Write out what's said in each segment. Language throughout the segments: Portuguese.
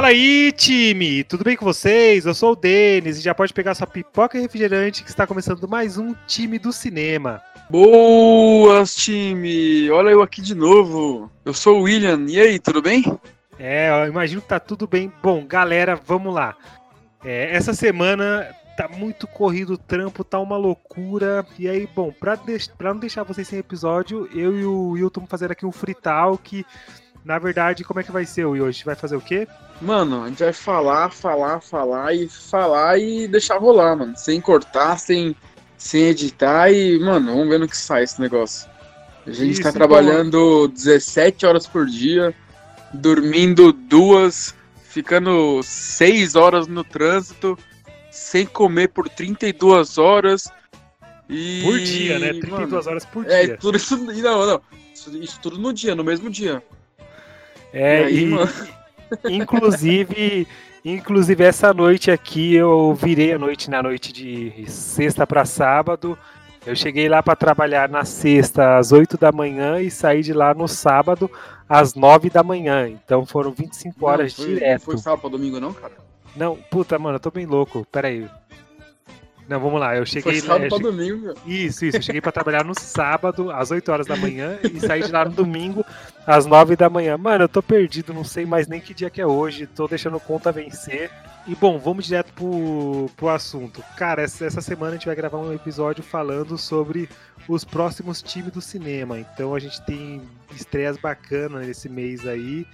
Fala aí, time! Tudo bem com vocês? Eu sou o Denis e já pode pegar sua pipoca e refrigerante que está começando mais um time do cinema. Boas, time! Olha eu aqui de novo. Eu sou o William. E aí, tudo bem? É, eu imagino que tá tudo bem. Bom, galera, vamos lá. É, essa semana tá muito corrido o trampo, tá uma loucura. E aí, bom, pra, pra não deixar vocês sem episódio, eu e o Wilton fazer aqui um free talk. Na verdade, como é que vai ser? A gente vai fazer o quê? Mano, a gente vai falar, falar, falar e falar e deixar rolar, mano. Sem cortar, sem, sem editar e, mano, vamos ver no que sai esse negócio. A gente Isso, tá trabalhando bom. 17 horas por dia, dormindo duas, ficando 6 horas no trânsito, sem comer por 32 horas. E... Por dia, né? 32 mano, horas por é, dia. É, tudo isso. Não, não. Isso, isso tudo no dia, no mesmo dia. É, e, aí, e inclusive, inclusive essa noite aqui eu virei a noite na noite de sexta para sábado. Eu cheguei lá para trabalhar na sexta às 8 da manhã e saí de lá no sábado às 9 da manhã. Então foram 25 horas não, foi, direto. Não foi sábado para domingo não, cara? Não, puta, mano, eu tô bem louco. Pera aí. Não, vamos lá. Eu cheguei. Foi sábado pra cheguei... domingo. Isso, isso. Eu cheguei pra trabalhar no sábado, às 8 horas da manhã, e saí de lá no domingo, às 9 da manhã. Mano, eu tô perdido, não sei mais nem que dia que é hoje. Tô deixando conta vencer. E bom, vamos direto pro, pro assunto. Cara, essa, essa semana a gente vai gravar um episódio falando sobre os próximos times do cinema. Então a gente tem estreias bacanas nesse mês aí,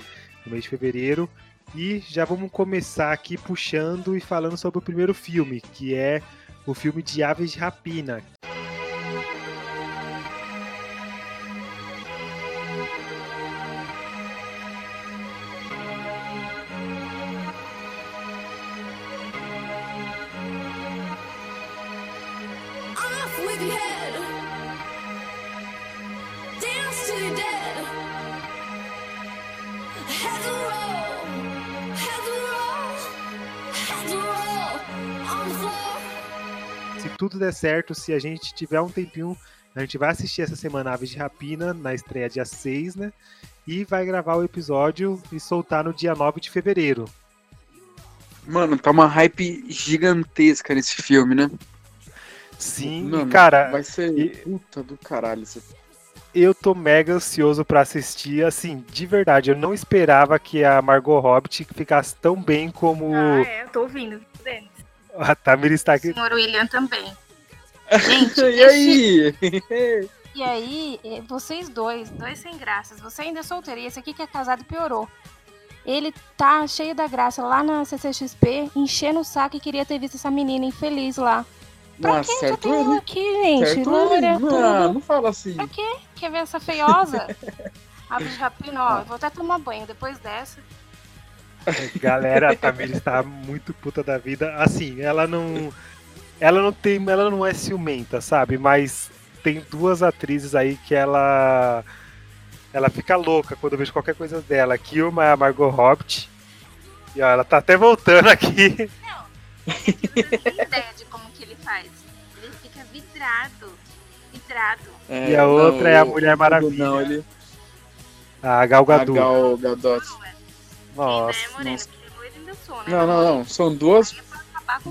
no mês de fevereiro. E já vamos começar aqui puxando e falando sobre o primeiro filme, que é o filme de Aves de Rapina. Tudo der certo, se a gente tiver um tempinho, a gente vai assistir essa semana Aves de Rapina, na estreia dia 6, né? E vai gravar o episódio e soltar no dia 9 de fevereiro. Mano, tá uma hype gigantesca nesse filme, né? Sim, Mano, cara. Vai ser e... puta do caralho esse eu tô mega ansioso para assistir. Assim, de verdade, eu não esperava que a Margot Hobbit ficasse tão bem como. Ah, é, eu tô ouvindo, Denis. A Tamir está aqui. O senhor William também. Gente, e aí? E aí, eh, vocês dois, dois sem graças. Você ainda é solteiro e esse aqui que é casado piorou. Ele tá cheio da graça lá na CCXP, enchendo o saco e queria ter visto essa menina infeliz lá. Pra Nossa, que certo já tem aqui, gente? Loura, não, tudo. não fala assim. Pra quê? Quer ver essa feiosa? Abre de rapina, ó. Vou até tomar banho depois dessa. Galera, a Tamir está muito puta da vida. Assim, ela não. Ela não tem. Ela não é ciumenta, sabe? Mas tem duas atrizes aí que ela. Ela fica louca quando eu vejo qualquer coisa dela. Que uma é a Margot Hobbit. E ó, ela tá até voltando aqui. Não, não tem ideia de como que ele faz. Ele fica vidrado. Vidrado. É, e a outra não, é a Mulher Maravilha. Não, ele... A Gal Gadot. A Gal Gadot. Nossa. Sim, né, nossa. Sou, né? Não, não, não. São duas.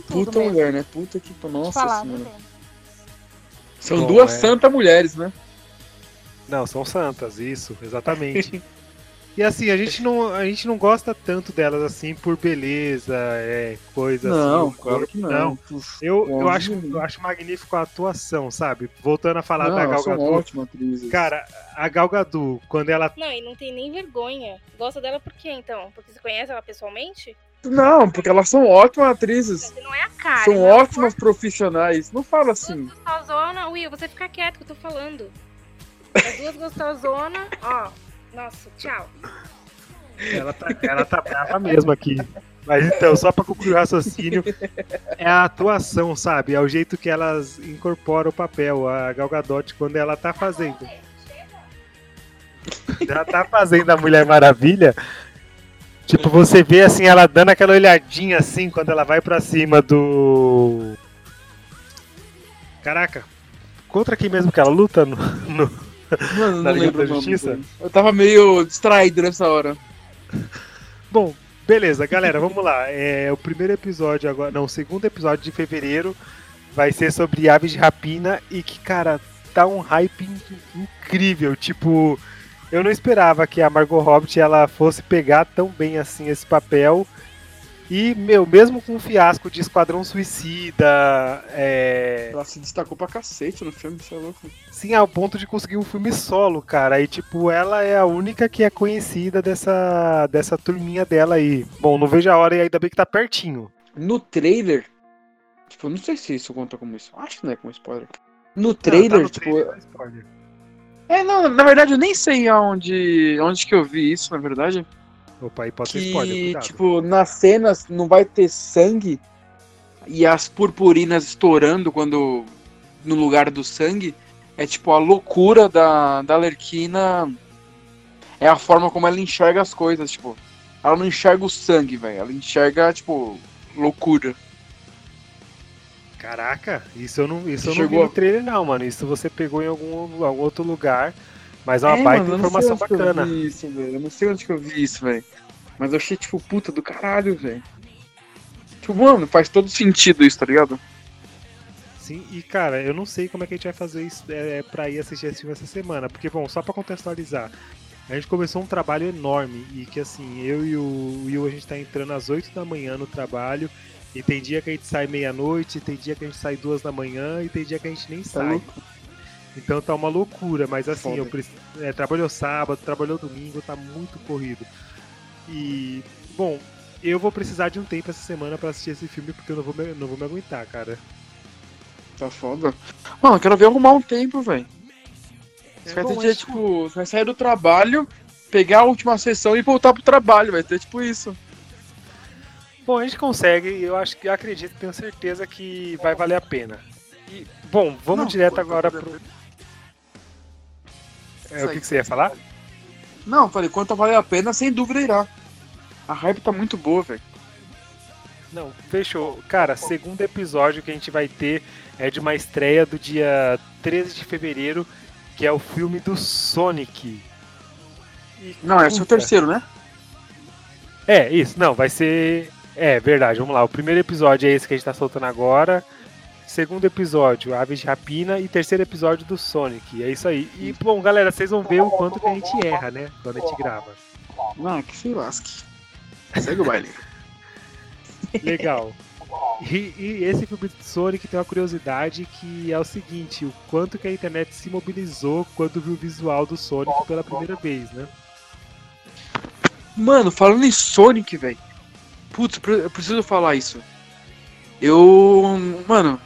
Puta mesmo. mulher, né? Puta que. Nossa falar, senhora. São Bom, duas é... santas mulheres, né? Não, são santas, isso, exatamente. E assim, a gente não, a gente não gosta tanto delas assim por beleza, é, coisa não, assim. Claro que não, não. Eu, eu, acho, eu acho magnífico a atuação, sabe? Voltando a falar não, da Gal Gadot. Ótima atriz. Cara, a Gal Gadot, quando ela. Não, e não tem nem vergonha. Gosta dela por quê, então? Porque você conhece ela pessoalmente? Não, porque elas são ótimas atrizes. Não é a cara. São não ótimas for... profissionais. Não fala assim. Duas gostosona, Will, você fica quieto que eu tô falando. As duas gostosonas, ó. Nossa, tchau. Ela tá, ela tá brava mesmo aqui. Mas então, só pra concluir o raciocínio, é a atuação, sabe? É o jeito que elas incorporam o papel. A Gal Gadot, quando ela tá fazendo. Ela tá fazendo a Mulher Maravilha. Tipo, você vê assim, ela dando aquela olhadinha assim quando ela vai pra cima do. Caraca, contra quem mesmo que ela luta no, no- Mano, Na Liga da Justiça? Eu tava meio distraído nessa hora. Bom, beleza, galera, vamos lá. É, o primeiro episódio agora, não, o segundo episódio de fevereiro vai ser sobre aves de rapina e que, cara, tá um hype in- incrível. Tipo, eu não esperava que a Margot Robbie ela fosse pegar tão bem assim esse papel. E, meu, mesmo com o fiasco de Esquadrão Suicida, é, Ela se destacou pra cacete no filme, você é louco. sim, ao ponto de conseguir um filme solo, cara. E, tipo, ela é a única que é conhecida dessa, dessa turminha dela aí. Bom, não vejo a hora e ainda bem que tá pertinho. No trailer, tipo, eu não sei se isso conta como isso. Acho que não é como spoiler. No Não, tá trailer, no tipo. trailer, é spoiler. É, não, na verdade eu nem sei aonde, onde que eu vi isso, na verdade. Opa, aí pode ser spoiler, Que, cuidado. tipo, nas cenas não vai ter sangue e as purpurinas estourando quando. no lugar do sangue. É tipo a loucura da, da Lerquina. É a forma como ela enxerga as coisas, tipo. Ela não enxerga o sangue, velho. Ela enxerga, tipo, loucura. Caraca, isso eu não, isso eu não vi chegou no trailer não, mano. Isso você pegou em algum, algum outro lugar. Mas é uma É, baita mano, eu informação eu bacana. vi isso. Eu não sei onde que eu vi isso, velho. Mas eu achei, tipo, puta do caralho, velho. Tipo, mano, faz todo sentido isso, tá ligado? Sim, e cara, eu não sei como é que a gente vai fazer isso é, pra ir assistir esse filme essa semana. Porque, bom, só pra contextualizar, a gente começou um trabalho enorme e que assim, eu e o Will a gente tá entrando às 8 da manhã no trabalho. E tem dia que a gente sai meia-noite, tem dia que a gente sai duas da manhã e tem dia que a gente nem Tá sai. louco? Então tá uma loucura, mas assim, Foda. eu preciso. É, trabalhou sábado, trabalhou domingo, tá muito corrido. E, bom, eu vou precisar de um tempo essa semana pra assistir esse filme porque eu não vou me, não vou me aguentar, cara. Tá foda. Mano, eu quero ver arrumar um tempo, velho. Você vai bom, ter dia, tipo, você vai sair do trabalho, pegar a última sessão e voltar pro trabalho, vai ter tipo isso. Bom, a gente consegue, e eu acho que eu acredito, tenho certeza que vai valer a pena. E, bom, vamos Não, direto tá agora podendo- pro. É, o que, que você ia falar? Não, falei, quanto vale a pena, sem dúvida irá. A hype tá muito boa, velho. Não, fechou. Cara, segundo episódio que a gente vai ter é de uma estreia do dia 13 de fevereiro, que é o filme do Sonic. E, Não, esse é o terceiro, né? É, isso, não, vai ser. É, verdade, vamos lá. O primeiro episódio é esse que a gente tá soltando agora. Segundo episódio, Aves de Rapina. E terceiro episódio do Sonic. É isso aí. E, bom, galera, vocês vão ver o quanto que a gente erra, né? Quando a gente grava. Não, que se lasque. Segue o baile. Legal. E, e esse filme do Sonic tem uma curiosidade que é o seguinte: o quanto que a internet se mobilizou quando viu o visual do Sonic pela primeira vez, né? Mano, falando em Sonic, velho. Putz, eu preciso falar isso. Eu. Mano,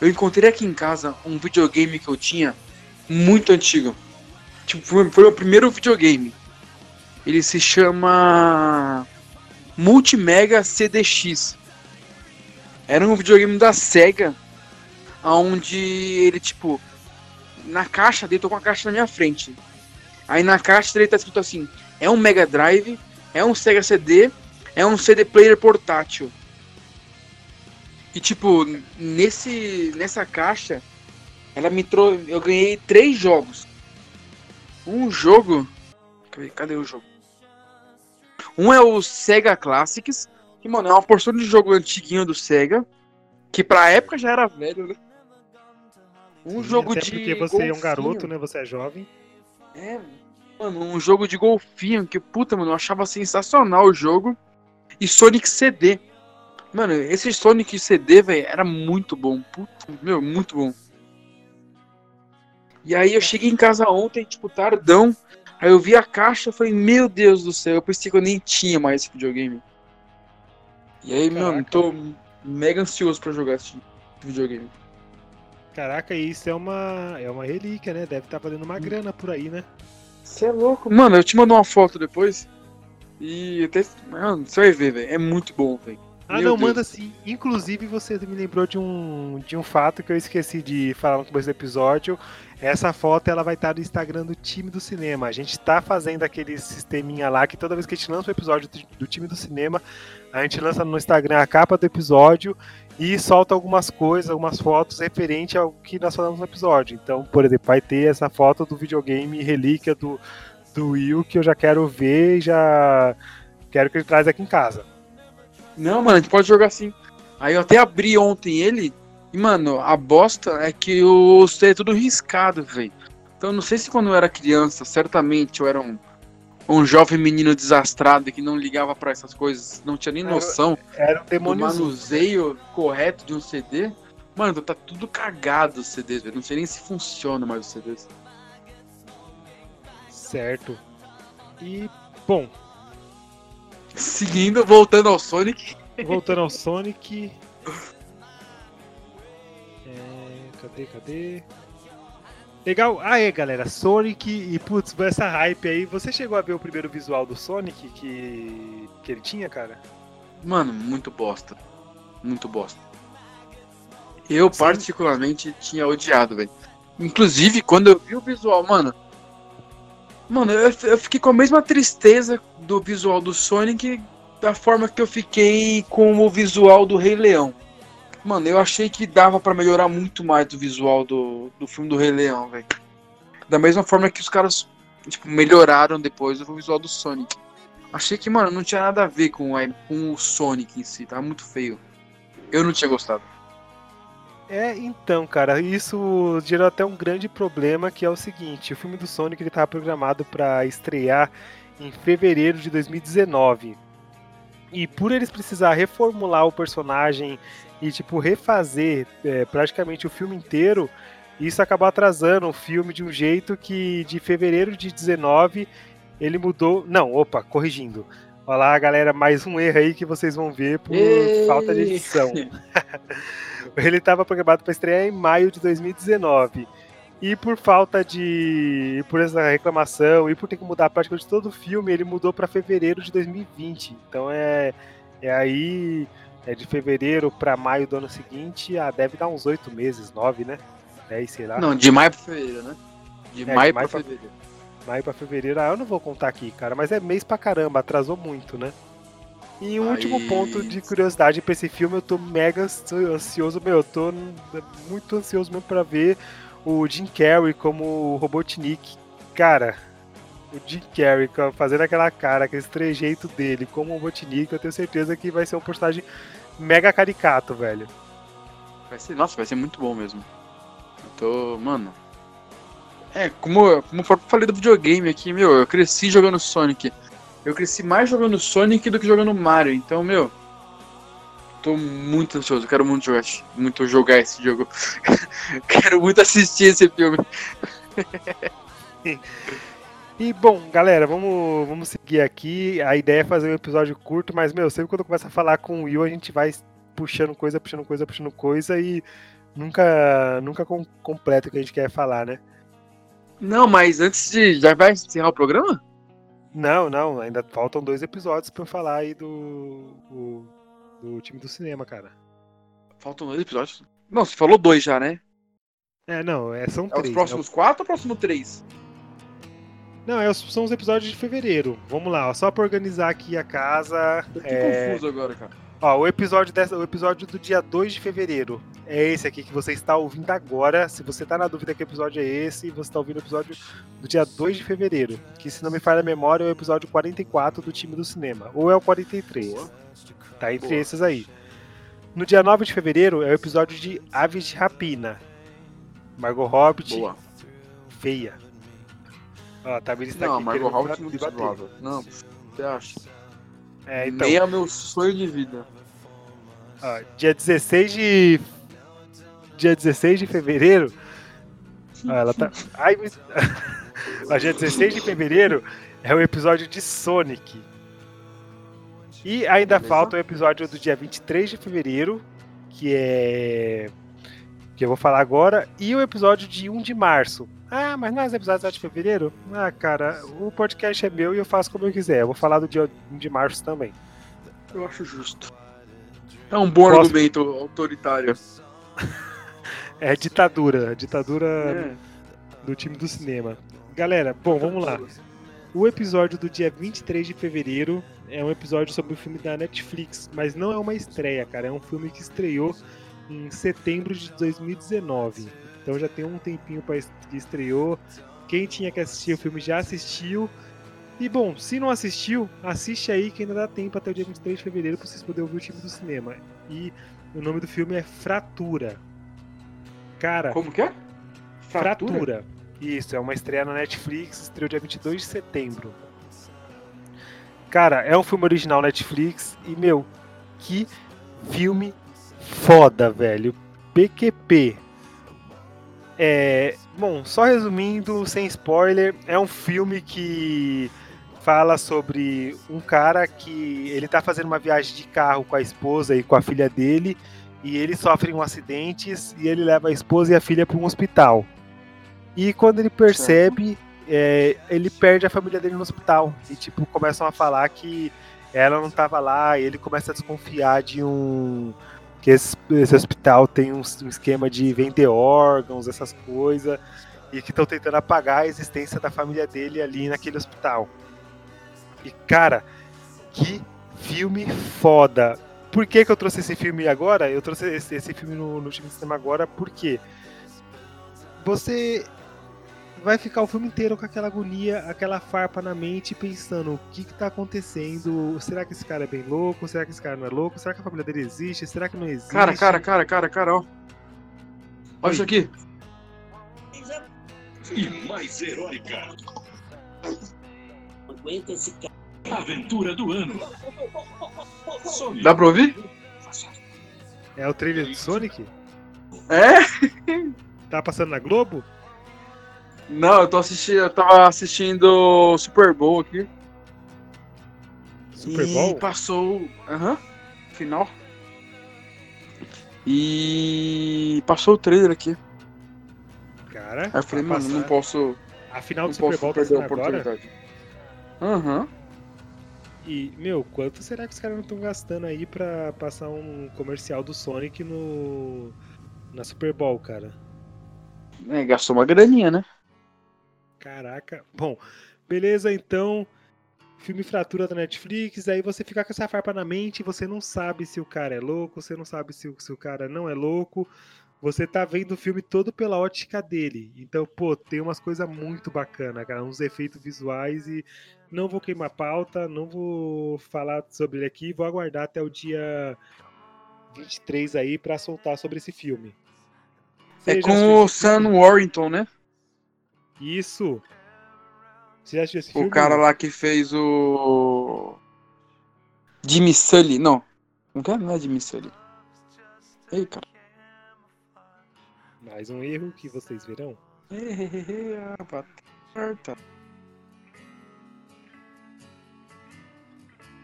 eu encontrei aqui em casa um videogame que eu tinha muito antigo. Tipo, foi, foi o primeiro videogame. Ele se chama. Multimega CDX. Era um videogame da SEGA. Onde ele, tipo. Na caixa dele, tô com a caixa na minha frente. Aí na caixa dele tá escrito assim: é um Mega Drive, é um Sega CD, é um CD player portátil. E tipo, nesse nessa caixa, ela me trouxe, eu ganhei três jogos. Um jogo, cadê, o jogo? Um é o Sega Classics, que mano, é uma porção de jogo antiguinho do Sega, que pra época já era velho, né? Um Sim, jogo de porque você é um golfinho. garoto, né? Você é jovem. É, mano, um jogo de golfinho que, puta, mano, eu achava sensacional o jogo. E Sonic CD. Mano, esse Sonic CD, velho, era muito bom. Puta, meu, muito bom. E aí eu cheguei em casa ontem, tipo, tardão. Aí eu vi a caixa e falei, meu Deus do céu, eu pensei que eu nem tinha mais esse videogame. E aí, mano, Caraca. tô mega ansioso pra jogar esse videogame. Caraca, isso é uma, é uma relíquia, né? Deve estar valendo uma grana por aí, né? Você é louco. Mano, eu te mando uma foto depois. E até. Mano, você vai ver, velho. É muito bom, velho. Ah, Meu não, Deus. manda sim. Inclusive, você me lembrou de um, de um fato que eu esqueci de falar no começo do episódio. Essa foto ela vai estar no Instagram do time do cinema. A gente tá fazendo aquele sisteminha lá que toda vez que a gente lança um episódio do, do time do cinema, a gente lança no Instagram a capa do episódio e solta algumas coisas, algumas fotos referente ao que nós falamos no episódio. Então, por exemplo, vai ter essa foto do videogame relíquia do, do Will que eu já quero ver e já quero que ele traz aqui em casa. Não, mano, a gente pode jogar assim. Aí eu até abri ontem ele. E, mano, a bosta é que o CD é tudo riscado, velho. Então eu não sei se quando eu era criança, certamente eu era um, um jovem menino desastrado que não ligava pra essas coisas, não tinha nem Era- noção Era um do manuseio correto de um CD. Mano, tá tudo cagado os CDs, velho. Não sei nem se funciona mais os CDs. Certo. E, bom, Seguindo, voltando ao Sonic. voltando ao Sonic. É, cadê, cadê? Legal. Ah, é, galera. Sonic e, putz, essa hype aí. Você chegou a ver o primeiro visual do Sonic que, que ele tinha, cara? Mano, muito bosta. Muito bosta. Eu, Sim. particularmente, tinha odiado, velho. Inclusive, quando eu vi o visual, mano. Mano, eu, eu fiquei com a mesma tristeza do visual do Sonic da forma que eu fiquei com o visual do Rei Leão. Mano, eu achei que dava pra melhorar muito mais do visual do, do filme do Rei Leão, velho. Da mesma forma que os caras, tipo, melhoraram depois o visual do Sonic. Achei que, mano, não tinha nada a ver com, a- com o Sonic em si, tava muito feio. Eu não tinha gostado. É, então, cara, isso gerou até um grande problema que é o seguinte: o filme do Sonic ele estava programado para estrear em fevereiro de 2019. E por eles precisar reformular o personagem e tipo refazer é, praticamente o filme inteiro, isso acabou atrasando o filme de um jeito que de fevereiro de 19 ele mudou. Não, opa, corrigindo. Olha lá, galera, mais um erro aí que vocês vão ver por Ei! falta de edição. Ele estava programado para estrear em maio de 2019. E por falta de. por essa reclamação e por ter que mudar praticamente todo o filme, ele mudou para fevereiro de 2020. Então é, é aí. É de fevereiro para maio do ano seguinte, ah, deve dar uns oito meses, nove, né? Dez, sei lá. Não, de maio pra fevereiro, né? De É, maio pra- fevereiro. Maio pra fevereiro, ah, eu não vou contar aqui, cara, mas é mês pra caramba, atrasou muito, né? E um último Aí- ponto de curiosidade pra esse filme, eu tô mega ansioso, meu, eu tô muito ansioso mesmo pra ver o Jim Carrey como o Robotnik. Cara, o Jim Carrey ca- fazendo aquela cara, aquele trejeito dele como o Robotnik, eu tenho certeza que vai ser um personagem mega caricato, velho. Vai ser, nossa, vai ser muito bom mesmo. Eu tô, mano. É, como, como eu falei do videogame aqui, meu, eu cresci jogando Sonic. Eu cresci mais jogando Sonic do que jogando Mario, então, meu. Tô muito ansioso, quero muito jogar, muito jogar esse jogo. quero muito assistir esse filme. E bom, galera, vamos, vamos seguir aqui. A ideia é fazer um episódio curto, mas, meu, sempre quando começa a falar com o Will, a gente vai puxando coisa, puxando coisa, puxando coisa e nunca, nunca com, completa o que a gente quer falar, né? Não, mas antes de. Já vai encerrar o programa? Não, não, ainda faltam dois episódios pra eu falar aí do, do, do time do cinema, cara. Faltam dois episódios. Não, você falou dois já, né? É, não, é, são É três. os né? próximos quatro ou o próximo três? Não, é, são os episódios de fevereiro. Vamos lá, ó, só pra organizar aqui a casa. Eu tô é, confuso agora, cara. Ó, o episódio, dessa, o episódio do dia 2 de fevereiro é esse aqui que você está ouvindo agora. Se você tá na dúvida que episódio é esse, você está ouvindo o episódio do dia 2 de fevereiro. Que, se não me falha a memória, é o episódio 44 do time do cinema. Ou é o 43. Boa. Tá entre Boa. esses aí. No dia 9 de fevereiro é o episódio de Aves de Rapina. Margot Hobbit, Boa. feia. Ó, tá me está Não, aqui Margot Hobbit bater. zoável. Não, você acha? É, então. Nem é o meu sonho de vida. Ó, dia 16 de. Dia 16 de fevereiro. Ó, ela tá. Ai, mas... Ó, dia 16 de fevereiro é o episódio de Sonic. E ainda Beleza. falta o episódio do dia 23 de fevereiro, que é. que eu vou falar agora, e o episódio de 1 de março. Ah, mas não é os episódios de fevereiro? Ah, cara, o podcast é meu e eu faço como eu quiser. Eu vou falar do dia de março também. Eu acho justo. É um bom Posso- argumento autoritário. É ditadura, ditadura É. do time do cinema. Galera, bom, vamos lá. O episódio do dia 23 de fevereiro é um episódio sobre o filme da Netflix, mas não é uma estreia, cara. É um filme que estreou em setembro de 2019. Então já tem um tempinho para que estreou. Quem tinha que assistir o filme já assistiu. E bom, se não assistiu, assiste aí que ainda dá tempo até o dia 23 de fevereiro para vocês poderem ouvir o time do cinema. E o nome do filme é Fratura. Cara, Como que é? Fratura. Isso, é uma estreia na Netflix, estreou dia 22 de setembro. Cara, é um filme original Netflix e, meu, que filme foda, velho. PQP. É, bom, só resumindo, sem spoiler, é um filme que fala sobre um cara que ele tá fazendo uma viagem de carro com a esposa e com a filha dele e eles sofrem um acidente e ele leva a esposa e a filha para um hospital. E quando ele percebe, é, ele perde a família dele no hospital. E tipo, começam a falar que ela não estava lá, e ele começa a desconfiar de um. Que esse, esse hospital tem um, um esquema de vender órgãos, essas coisas, e que estão tentando apagar a existência da família dele ali naquele hospital. E cara, que filme foda! Por que, que eu trouxe esse filme agora? Eu trouxe esse, esse filme no, no time de cinema agora porque você vai ficar o filme inteiro com aquela agonia, aquela farpa na mente, pensando o que, que tá acontecendo? Será que esse cara é bem louco? Será que esse cara não é louco? Será que a família dele existe? Será que não existe? Cara, cara, cara, cara, cara, ó. Olha isso aqui. e mais heróica. Aguenta esse cara. Aventura do ano. Sonic. Dá pra ouvir? É o trailer de Sonic? É? Tá passando na Globo? Não, eu tô assistindo. Eu tava assistindo Super Bowl aqui. Super e Bowl? passou. Aham. final. E passou o trailer aqui. Cara, Aí eu falei, mano, não passar- posso. a final do Não Super Bowl tá perder a sendo agora? oportunidade. Aham. E, meu, quanto será que os caras não estão gastando aí pra passar um comercial do Sonic no na Super Bowl, cara? É, gastou uma graninha, né? Caraca. Bom, beleza, então. Filme Fratura da Netflix, aí você fica com essa farpa na mente, você não sabe se o cara é louco, você não sabe se o, se o cara não é louco. Você tá vendo o filme todo pela ótica dele. Então, pô, tem umas coisas muito bacanas, cara, uns efeitos visuais e não vou queimar pauta, não vou falar sobre ele aqui, vou aguardar até o dia 23 aí pra soltar sobre esse filme. É Você já com o? Sam Warrington, né? Isso. Você já assistiu esse O filme? cara lá que fez o. Jimmy Sully. Não. Não quero não é Jimmy Sully. Ei, cara. Mais um erro que vocês verão. batata.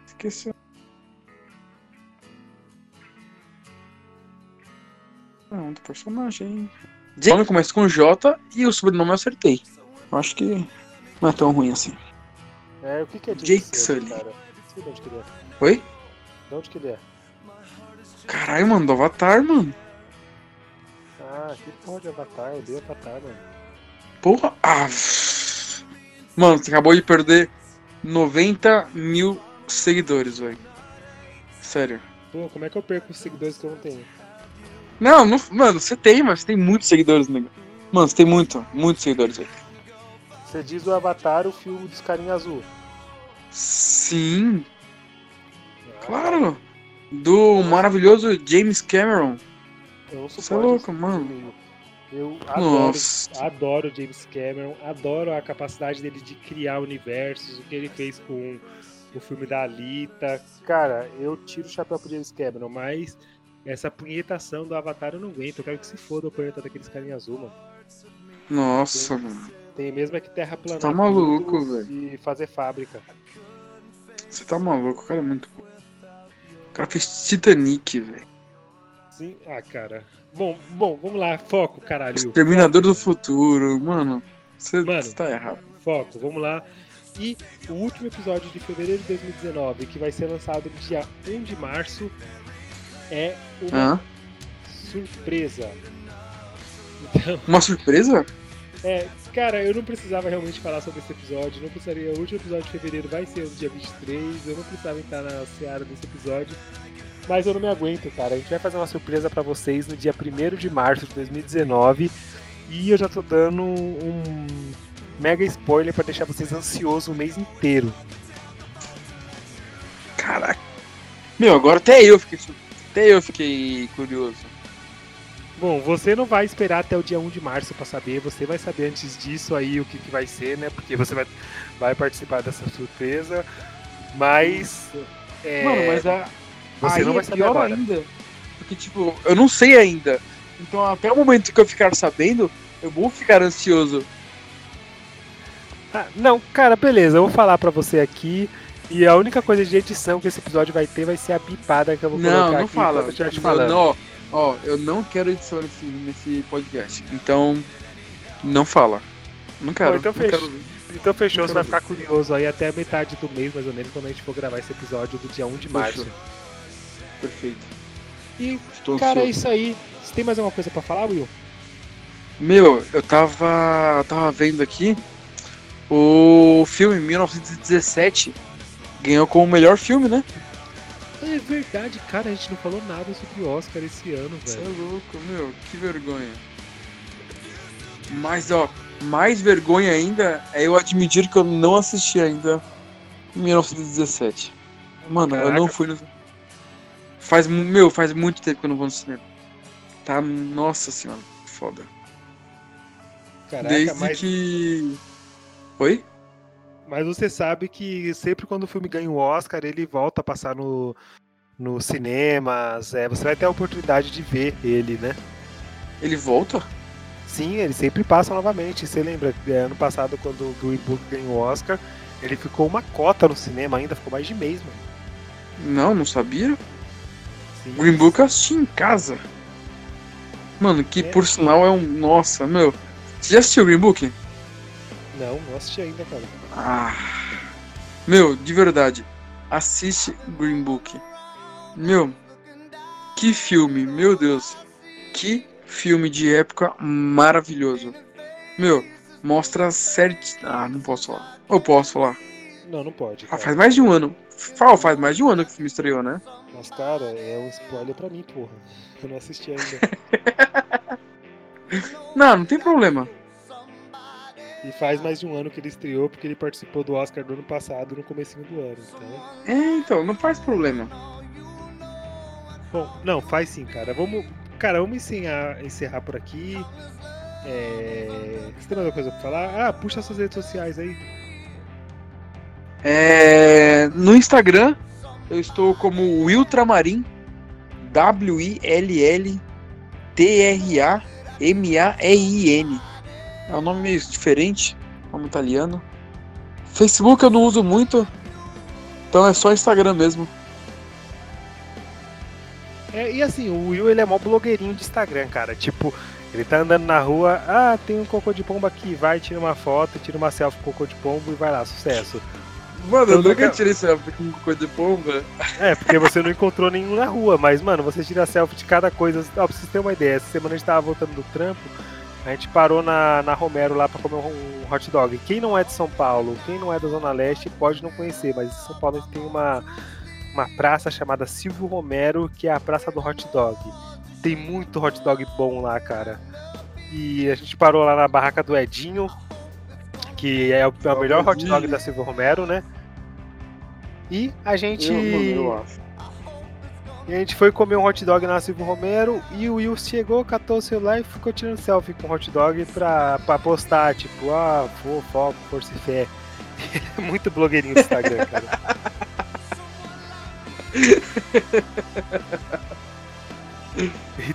Esqueci. Não, do personagem. O nome começa com J e o sobrenome eu acertei. Eu acho que não é tão ruim assim. É, o que, que é Jake Sully. cara? Não sei de onde que ele é. Oi? De onde que ele é? Caralho, mano, do Avatar, mano. Ah, que porra de Avatar, eu dei Avatar, mano. Porra. Ah. Mano, você acabou de perder 90 mil seguidores, velho. Sério. Pô, como é que eu perco os seguidores que eu não tenho? Não, não, mano, você tem, mas você tem muitos seguidores, nego. Mano, você tem muito, muitos seguidores, velho. Você diz o Avatar, o filme dos carinha azul. Sim, Ah, claro. Do maravilhoso James Cameron. Eu não Você é louco, mano. Eu adoro, Nossa. adoro o James Cameron, adoro a capacidade dele de criar universos, o que ele fez com o filme da Alita. Cara, eu tiro o chapéu pro James Cameron, mas essa punhetação do Avatar eu não aguento. Eu quero que se foda o planeta daqueles carinha azul, mano. Nossa, mano. Tem mesmo é que terra plana. Tá maluco, velho. E fazer fábrica. Você tá maluco, o cara é muito. O cara fez Titanic, velho. Sim, ah, cara. Bom, bom, vamos lá, foco, caralho. Exterminador do Futuro, mano. Você tá errado. Foco, vamos lá. E o último episódio de fevereiro de 2019, que vai ser lançado no dia 1 de março, é uma Hã? surpresa. Então, Uma surpresa? é, cara, eu não precisava realmente falar sobre esse episódio, não precisaria. O último episódio de fevereiro vai ser no dia 23, eu não precisava entrar na seara desse episódio. Mas eu não me aguento, cara. A gente vai fazer uma surpresa pra vocês no dia 1 de março de 2019. E eu já tô dando um mega spoiler pra deixar vocês ansiosos o mês inteiro. Caraca. Meu, agora até eu fiquei, sur- até eu fiquei curioso. Bom, você não vai esperar até o dia 1 de março pra saber, você vai saber antes disso aí o que, que vai ser, né? Porque você vai, vai participar dessa surpresa. Mas. é, Mano, mas a, você aí não vai é saber pior agora. ainda. Porque, tipo, eu não sei ainda. Então, até o momento que eu ficar sabendo, eu vou ficar ansioso. Ah, não, cara, beleza, eu vou falar pra você aqui. E a única coisa de edição que esse episódio vai ter vai ser a bipada que eu vou Não, colocar não aqui fala. eu te falando. não, ó, eu não quero edição nesse, nesse podcast. Então, não fala. Não quero. então não quero fecha. ver. Então fechou, Não você vai quero ficar curioso aí até a metade do mês, mais ou menos, quando a gente for gravar esse episódio do dia 1 de março. Perfeito. E, Estou cara, é isso aí. Você tem mais alguma coisa pra falar, Will? Meu, eu tava, tava vendo aqui o filme 1917 ganhou como o melhor filme, né? É verdade, cara, a gente não falou nada sobre o Oscar esse ano, Você é velho. louco, meu, que vergonha. Mas, ó, mais vergonha ainda é eu admitir que eu não assisti ainda 1917. Mano, eu não Caraca. fui no. Faz, meu, faz muito tempo que eu não vou no cinema. Tá, nossa senhora, foda. Caraca, Desde mas, que. Oi? Mas você sabe que sempre quando o filme ganha o Oscar, ele volta a passar no, nos cinemas. É, você vai ter a oportunidade de ver ele, né? Ele volta? Sim, ele sempre passa novamente. Você lembra, é, ano passado, quando o Green Book ganhou o Oscar, ele ficou uma cota no cinema ainda, ficou mais de mês, mano. Não, não sabia. Sim. Green Book eu assisti em casa. Mano, que É. por sinal é um. Nossa, meu. Você já assistiu Green Book? Não, não assisti ainda, cara. Ah. Meu, de verdade. Assiste Green Book. Meu. Que filme, meu Deus. Que filme de época maravilhoso. Meu, mostra certo. Ah, não posso falar. Ou posso falar? Não, não pode. Ah, faz mais de um ano. Fala, faz mais de um ano que o filme estreou, né? Mas, cara, é um spoiler pra mim, porra. Eu não assisti ainda. Não, não tem problema. E faz mais de um ano que ele estreou, porque ele participou do Oscar do ano passado, no comecinho do ano. Então. É, então, não faz problema. Bom, não, faz sim, cara. Vamos. Cara, vamos encerrar, encerrar por aqui. É... Você tem mais alguma coisa pra falar? Ah, puxa suas redes sociais aí. É, no Instagram, eu estou como Wiltramarin, W-I-L-L-T-R-A-M-A-R-I-N. É um nome meio diferente, nome italiano. Facebook eu não uso muito, então é só Instagram mesmo. É, e assim, o Will ele é mó blogueirinho de Instagram, cara. Tipo, ele tá andando na rua, ah, tem um cocô de pombo aqui, vai, tira uma foto, tira uma selfie com cocô de pombo e vai lá, sucesso. Mano, eu Todo nunca ca- tirei selfie com coisa de pomba. É, porque você não encontrou nenhum na rua, mas, mano, você tira selfie de cada coisa. Ó, pra vocês terem uma ideia, essa semana a gente tava voltando do trampo, a gente parou na, na Romero lá pra comer um, um hot dog. Quem não é de São Paulo, quem não é da Zona Leste, pode não conhecer, mas em São Paulo a gente tem uma, uma praça chamada Silvio Romero, que é a praça do hot dog. Tem muito hot dog bom lá, cara. E a gente parou lá na barraca do Edinho, que é o, é o melhor hot dog da Silvio Romero, né? E a gente. Eu, eu acho. E a gente foi comer um hot dog na Silvio Romero e o Will chegou, catou o celular e ficou tirando selfie com o hot dog pra, pra postar, tipo, ah, fo- foco, força e fé. Muito blogueirinho do Instagram, cara.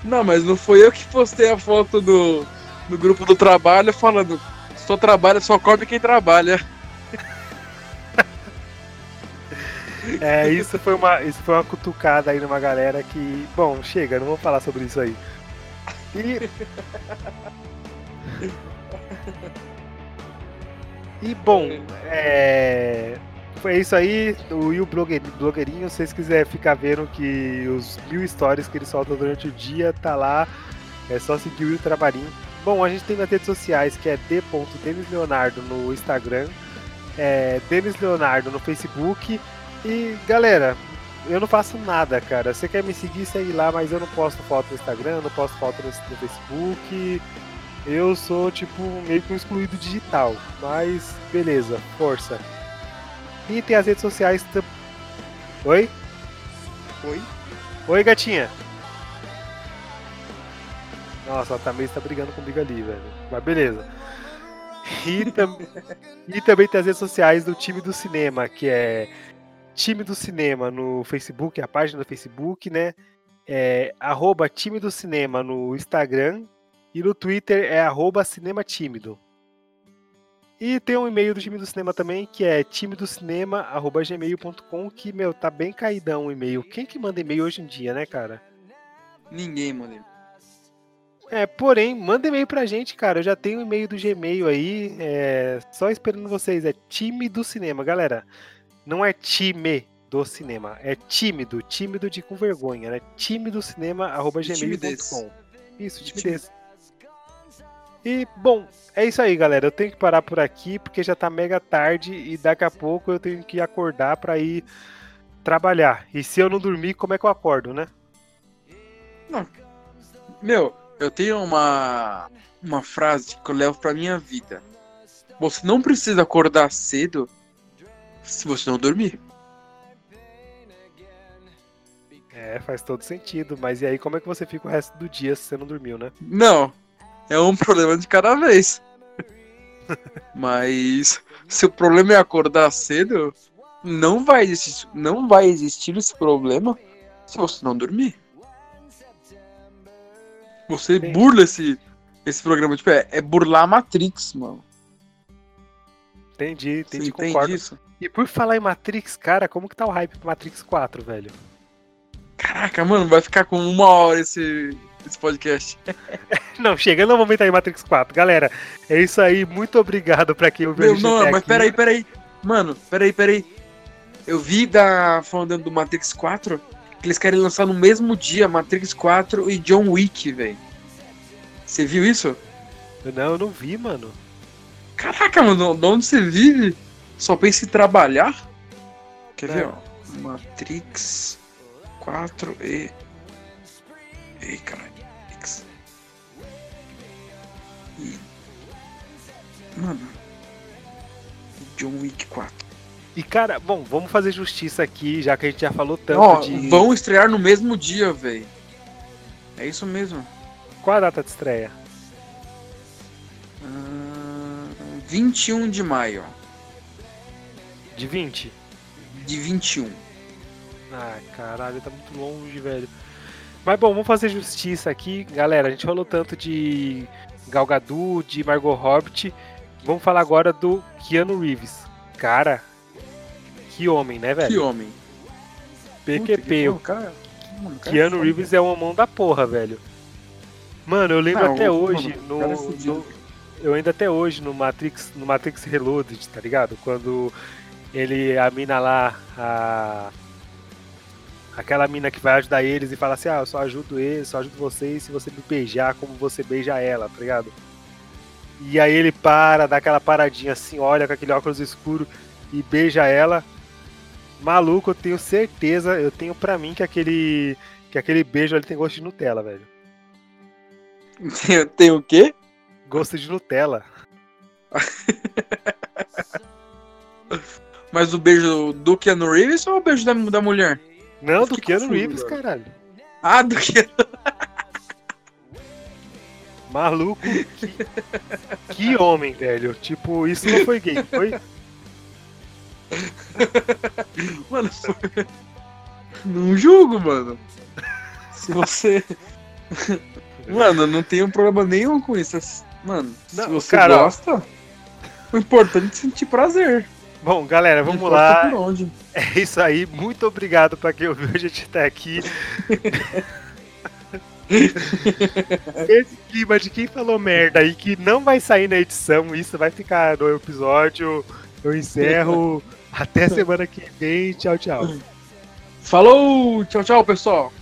Não, mas não foi eu que postei a foto do, do grupo do trabalho falando só trabalha, só come quem trabalha. É, isso foi uma, isso foi uma cutucada aí numa galera que. Bom, chega, não vou falar sobre isso aí. E. E bom, é. Foi isso aí, o Will Blogueirinho, se vocês quiserem ficar vendo que os mil stories que ele solta durante o dia, tá lá. É só seguir o Will Trabalhinho. Bom, a gente tem nas redes sociais que é d.denisleonardo no Instagram, é Denis Leonardo no Facebook. E galera, eu não faço nada, cara. Você quer me seguir, segue lá, mas eu não posto foto no Instagram, não posto foto no, no Facebook. Eu sou, tipo, meio que um excluído digital. Mas, beleza, força. E tem as redes sociais. Oi? Oi? Oi, gatinha. Nossa, a Tamires tá brigando comigo ali, velho. Mas beleza. E, tam- e também tem as redes sociais do time do cinema, que é time do cinema no Facebook, a página do Facebook, né? É arroba time do cinema no Instagram e no Twitter é arroba cinema tímido. E tem um e-mail do time do cinema também, que é time do cinema arroba gmail.com, que, meu, tá bem caidão o e-mail. Quem que manda e-mail hoje em dia, né, cara? Ninguém, mano. É, porém, manda e-mail pra gente, cara. Eu já tenho o e-mail do Gmail aí. É, só esperando vocês. É time do cinema, galera. Não é time do cinema. É tímido. Tímido de com vergonha, né? Time do cinema, arroba gmail.com. Isso, De timidez. E, bom, é isso aí, galera. Eu tenho que parar por aqui porque já tá mega tarde e daqui a pouco eu tenho que acordar pra ir trabalhar. E se eu não dormir, como é que eu acordo, né? Meu, eu tenho uma, uma frase que eu levo pra minha vida. Você não precisa acordar cedo se você não dormir. É, faz todo sentido. Mas e aí, como é que você fica o resto do dia se você não dormiu, né? Não, é um problema de cada vez. Mas se o problema é acordar cedo, não vai existir, não vai existir esse problema se você não dormir. Você Sim. burla esse, esse programa, tipo, é, é burlar a Matrix, mano. Entendi, Você entendi, entende concordo. isso? E por falar em Matrix, cara, como que tá o hype pro Matrix 4, velho? Caraca, mano, vai ficar com uma hora esse, esse podcast. Não, chegando ao momento aí, Matrix 4. Galera, é isso aí. Muito obrigado pra quem ouviu Meu, não, até mas aqui. peraí, peraí. Mano, peraí, peraí. Eu vi da falando do Matrix 4 que eles querem lançar no mesmo dia Matrix 4 e John Wick, velho. Você viu isso? Não, eu não vi, mano. Caraca, mano, de onde você vive? Só pensa em trabalhar? Quer ver, É. ó? Matrix 4 e. Ei, caralho. E. Mano. John Wick 4. E, cara, bom, vamos fazer justiça aqui, já que a gente já falou tanto Ó, de. vão estrear no mesmo dia, velho. É isso mesmo. Qual a data de estreia? Ah, 21 de maio. De 20? De 21. Ah, caralho, tá muito longe, velho. Mas bom, vamos fazer justiça aqui. Galera, a gente falou tanto de Gal Gadot, de Margot Robbie. Vamos falar agora do Keanu Reeves. Cara, que homem, né, Que velho? homem. PQP. Puta que- cara, mano, cara é Keanu. Reeves é uma mão da porra, velho. Mano, eu lembro Não, até o- hoje mano, no, é no- eu ainda até hoje no Matrix, no Matrix Reloaded, tá ligado? Quando ele a mina lá a aquela mina que vai ajudar eles e fala assim: "Ah, eu só ajudo eles, só ajudo vocês se você me beijar como você beija ela", tá ligado? E aí ele para, dá aquela paradinha assim, olha com aquele óculos escuro e beija ela. Maluco, eu tenho certeza, eu tenho pra mim que aquele que aquele beijo ali tem gosto de Nutella, velho. Tem, tem o quê? Gosto de Nutella. Mas o beijo do Keanu Reeves ou o beijo da, da mulher? Não, do Keanu confuso, Reeves, velho. caralho. Ah, do Keanu. Maluco, que, que homem, velho. Tipo, isso não foi gay, foi? Mano, foi- não julgo, mano. Se você. Mano, não tenho problema nenhum com isso. Mano, se Não, você cara, ó. gosta, o importante é sentir prazer. Bom, galera, vamos lá. É isso aí. Muito obrigado pra quem ouviu a gente até aqui. Esse clima de quem falou merda e que não vai sair na edição, isso vai ficar no episódio. Eu encerro. Até semana que vem. Tchau, tchau. Falou! Tchau, tchau, pessoal.